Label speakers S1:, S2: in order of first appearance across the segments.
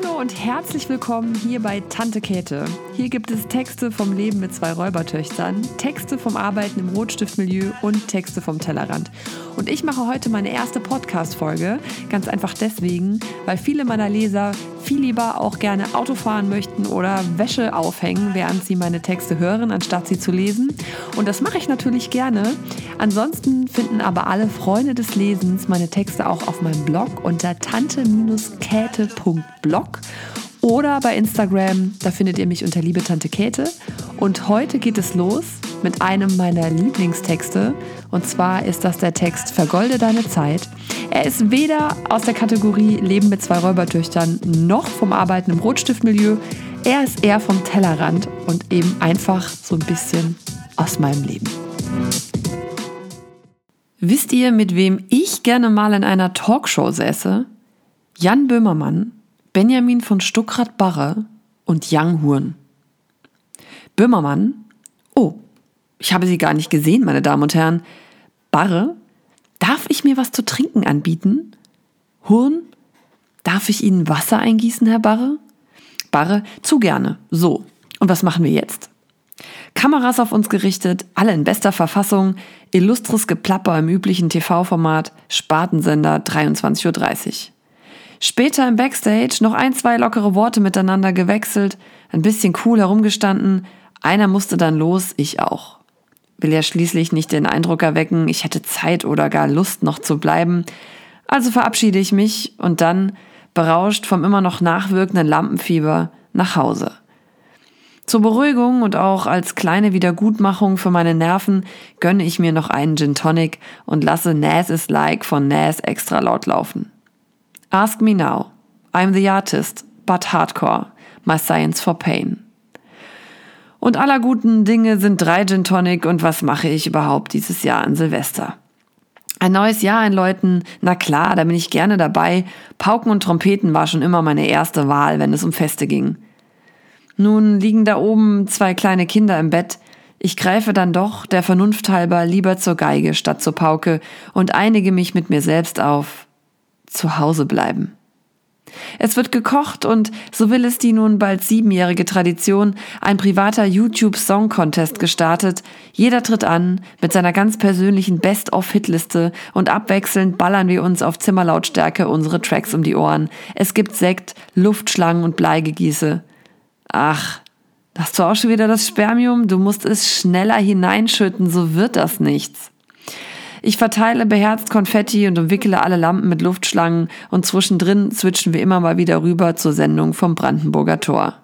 S1: Hallo und herzlich willkommen hier bei Tante Käthe. Hier gibt es Texte vom Leben mit zwei Räubertöchtern, Texte vom Arbeiten im Rotstiftmilieu und Texte vom Tellerrand. Und ich mache heute meine erste Podcast-Folge, ganz einfach deswegen, weil viele meiner Leser viel lieber auch gerne Auto fahren möchten oder Wäsche aufhängen, während sie meine Texte hören, anstatt sie zu lesen. Und das mache ich natürlich gerne. Ansonsten finden aber alle Freunde des Lesens meine Texte auch auf meinem Blog unter tante-käthe.blog oder bei Instagram, da findet ihr mich unter Liebe Tante Käthe. Und heute geht es los mit einem meiner Lieblingstexte. Und zwar ist das der Text Vergolde deine Zeit. Er ist weder aus der Kategorie Leben mit zwei Räubertöchtern noch vom Arbeiten im Rotstiftmilieu. Er ist eher vom Tellerrand und eben einfach so ein bisschen aus meinem Leben. Wisst ihr, mit wem ich gerne mal in einer Talkshow säße? Jan Böhmermann, Benjamin von Stuckrad-Barre und Yang Huren. Böhmermann, oh, ich habe Sie gar nicht gesehen, meine Damen und Herren. Barre, darf ich mir was zu trinken anbieten? Hurn, darf ich Ihnen Wasser eingießen, Herr Barre? Barre, zu gerne. So, und was machen wir jetzt? Kameras auf uns gerichtet, alle in bester Verfassung, illustres Geplapper im üblichen TV-Format, Spartensender 23.30 Uhr. Später im Backstage noch ein, zwei lockere Worte miteinander gewechselt, ein bisschen cool herumgestanden, einer musste dann los, ich auch will ja schließlich nicht den Eindruck erwecken, ich hätte Zeit oder gar Lust noch zu bleiben. Also verabschiede ich mich und dann, berauscht vom immer noch nachwirkenden Lampenfieber, nach Hause. Zur Beruhigung und auch als kleine Wiedergutmachung für meine Nerven gönne ich mir noch einen Gin Tonic und lasse Nas is Like von Nas extra laut laufen. Ask me now. I'm the artist, but hardcore. My science for pain. Und aller guten Dinge sind drei Gin Tonic und was mache ich überhaupt dieses Jahr an Silvester? Ein neues Jahr einläuten, na klar, da bin ich gerne dabei. Pauken und Trompeten war schon immer meine erste Wahl, wenn es um Feste ging. Nun liegen da oben zwei kleine Kinder im Bett. Ich greife dann doch, der Vernunft halber, lieber zur Geige statt zur Pauke und einige mich mit mir selbst auf zu Hause bleiben. Es wird gekocht und, so will es die nun bald siebenjährige Tradition, ein privater YouTube Song Contest gestartet. Jeder tritt an mit seiner ganz persönlichen Best-of-Hitliste und abwechselnd ballern wir uns auf Zimmerlautstärke unsere Tracks um die Ohren. Es gibt Sekt, Luftschlangen und Bleigegieße. Ach, hast du auch schon wieder das Spermium? Du musst es schneller hineinschütten, so wird das nichts. Ich verteile beherzt Konfetti und umwickele alle Lampen mit Luftschlangen und zwischendrin switchen wir immer mal wieder rüber zur Sendung vom Brandenburger Tor.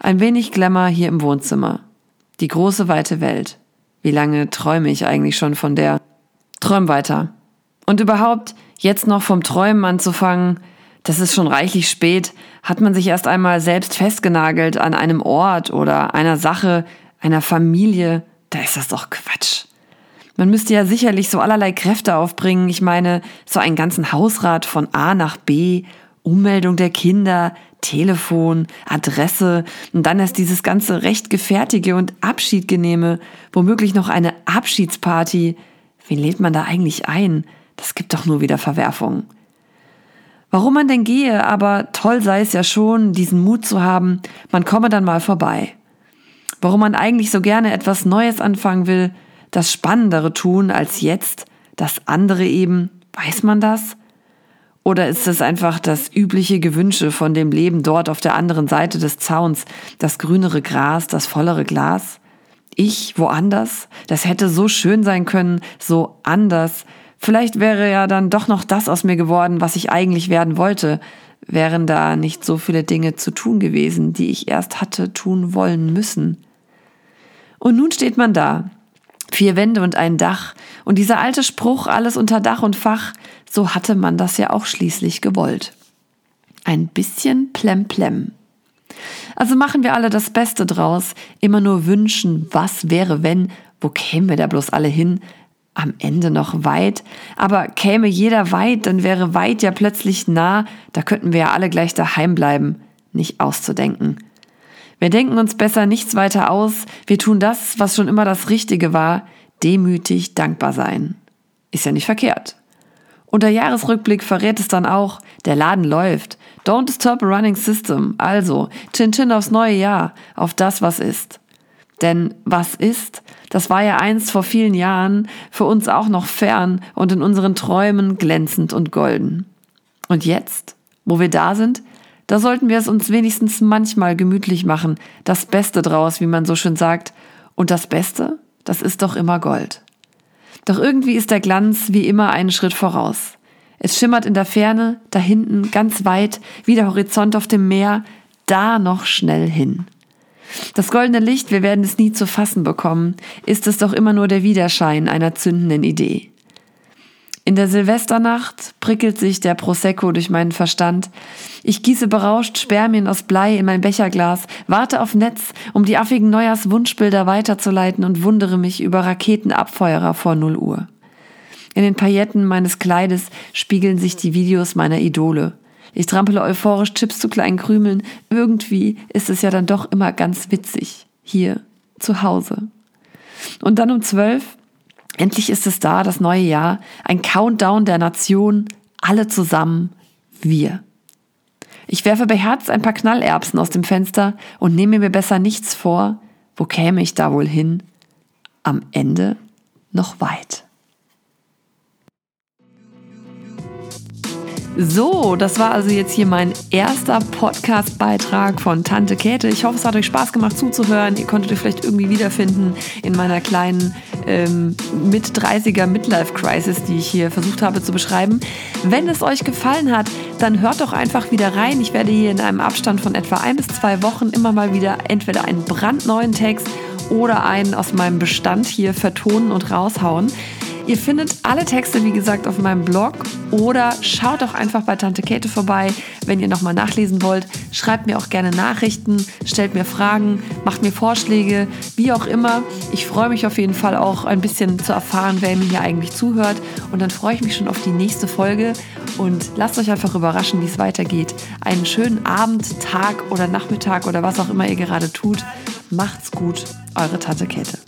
S1: Ein wenig Glamour hier im Wohnzimmer. Die große weite Welt. Wie lange träume ich eigentlich schon von der? Träum weiter. Und überhaupt, jetzt noch vom Träumen anzufangen, das ist schon reichlich spät, hat man sich erst einmal selbst festgenagelt an einem Ort oder einer Sache, einer Familie, da ist das doch Quatsch. Man müsste ja sicherlich so allerlei Kräfte aufbringen. Ich meine, so einen ganzen Hausrat von A nach B, Ummeldung der Kinder, Telefon, Adresse und dann erst dieses ganze rechtgefertige und Abschiedgenehme, womöglich noch eine Abschiedsparty. Wen lädt man da eigentlich ein? Das gibt doch nur wieder Verwerfungen. Warum man denn gehe, aber toll sei es ja schon, diesen Mut zu haben, man komme dann mal vorbei. Warum man eigentlich so gerne etwas Neues anfangen will, das Spannendere tun als jetzt, das andere eben, weiß man das? Oder ist es einfach das übliche Gewünsche von dem Leben dort auf der anderen Seite des Zauns, das grünere Gras, das vollere Glas? Ich woanders? Das hätte so schön sein können, so anders. Vielleicht wäre ja dann doch noch das aus mir geworden, was ich eigentlich werden wollte. Wären da nicht so viele Dinge zu tun gewesen, die ich erst hatte tun wollen müssen. Und nun steht man da, Vier Wände und ein Dach. Und dieser alte Spruch, alles unter Dach und Fach, so hatte man das ja auch schließlich gewollt. Ein bisschen plemplem. Also machen wir alle das Beste draus, immer nur wünschen, was wäre, wenn, wo kämen wir da bloß alle hin? Am Ende noch weit, aber käme jeder weit, dann wäre weit ja plötzlich nah, da könnten wir ja alle gleich daheim bleiben, nicht auszudenken. Wir denken uns besser nichts weiter aus, wir tun das, was schon immer das Richtige war, demütig dankbar sein. Ist ja nicht verkehrt. Und der Jahresrückblick verrät es dann auch, der Laden läuft. Don't stop a running system. Also, Chin Chin aufs neue Jahr, auf das, was ist. Denn was ist, das war ja einst vor vielen Jahren für uns auch noch fern und in unseren Träumen glänzend und golden. Und jetzt, wo wir da sind, da sollten wir es uns wenigstens manchmal gemütlich machen, das Beste draus, wie man so schön sagt. Und das Beste, das ist doch immer Gold. Doch irgendwie ist der Glanz wie immer einen Schritt voraus. Es schimmert in der Ferne, da hinten, ganz weit, wie der Horizont auf dem Meer, da noch schnell hin. Das goldene Licht, wir werden es nie zu fassen bekommen, ist es doch immer nur der Widerschein einer zündenden Idee. In der Silvesternacht prickelt sich der Prosecco durch meinen Verstand. Ich gieße berauscht Spermien aus Blei in mein Becherglas, warte auf Netz, um die affigen Neujahrswunschbilder weiterzuleiten und wundere mich über Raketenabfeuerer vor 0 Uhr. In den Pailletten meines Kleides spiegeln sich die Videos meiner Idole. Ich trampele euphorisch Chips zu kleinen Krümeln. Irgendwie ist es ja dann doch immer ganz witzig. Hier, zu Hause. Und dann um zwölf, endlich ist es da, das neue Jahr, ein Countdown der Nation, alle zusammen, wir. Ich werfe beherzt ein paar Knallerbsen aus dem Fenster und nehme mir besser nichts vor. Wo käme ich da wohl hin? Am Ende noch weit. So, das war also jetzt hier mein erster Podcast-Beitrag von Tante Käthe. Ich hoffe, es hat euch Spaß gemacht zuzuhören. Ihr konntet euch vielleicht irgendwie wiederfinden in meiner kleinen ähm, mit 30er Midlife-Crisis, die ich hier versucht habe zu beschreiben. Wenn es euch gefallen hat, dann hört doch einfach wieder rein. Ich werde hier in einem Abstand von etwa ein bis zwei Wochen immer mal wieder entweder einen brandneuen Text oder einen aus meinem Bestand hier vertonen und raushauen. Ihr findet alle Texte, wie gesagt, auf meinem Blog oder schaut doch einfach bei Tante Käthe vorbei, wenn ihr nochmal nachlesen wollt. Schreibt mir auch gerne Nachrichten, stellt mir Fragen, macht mir Vorschläge, wie auch immer. Ich freue mich auf jeden Fall auch ein bisschen zu erfahren, wer mir hier eigentlich zuhört. Und dann freue ich mich schon auf die nächste Folge und lasst euch einfach überraschen, wie es weitergeht. Einen schönen Abend, Tag oder Nachmittag oder was auch immer ihr gerade tut. Macht's gut, eure Tante Käthe.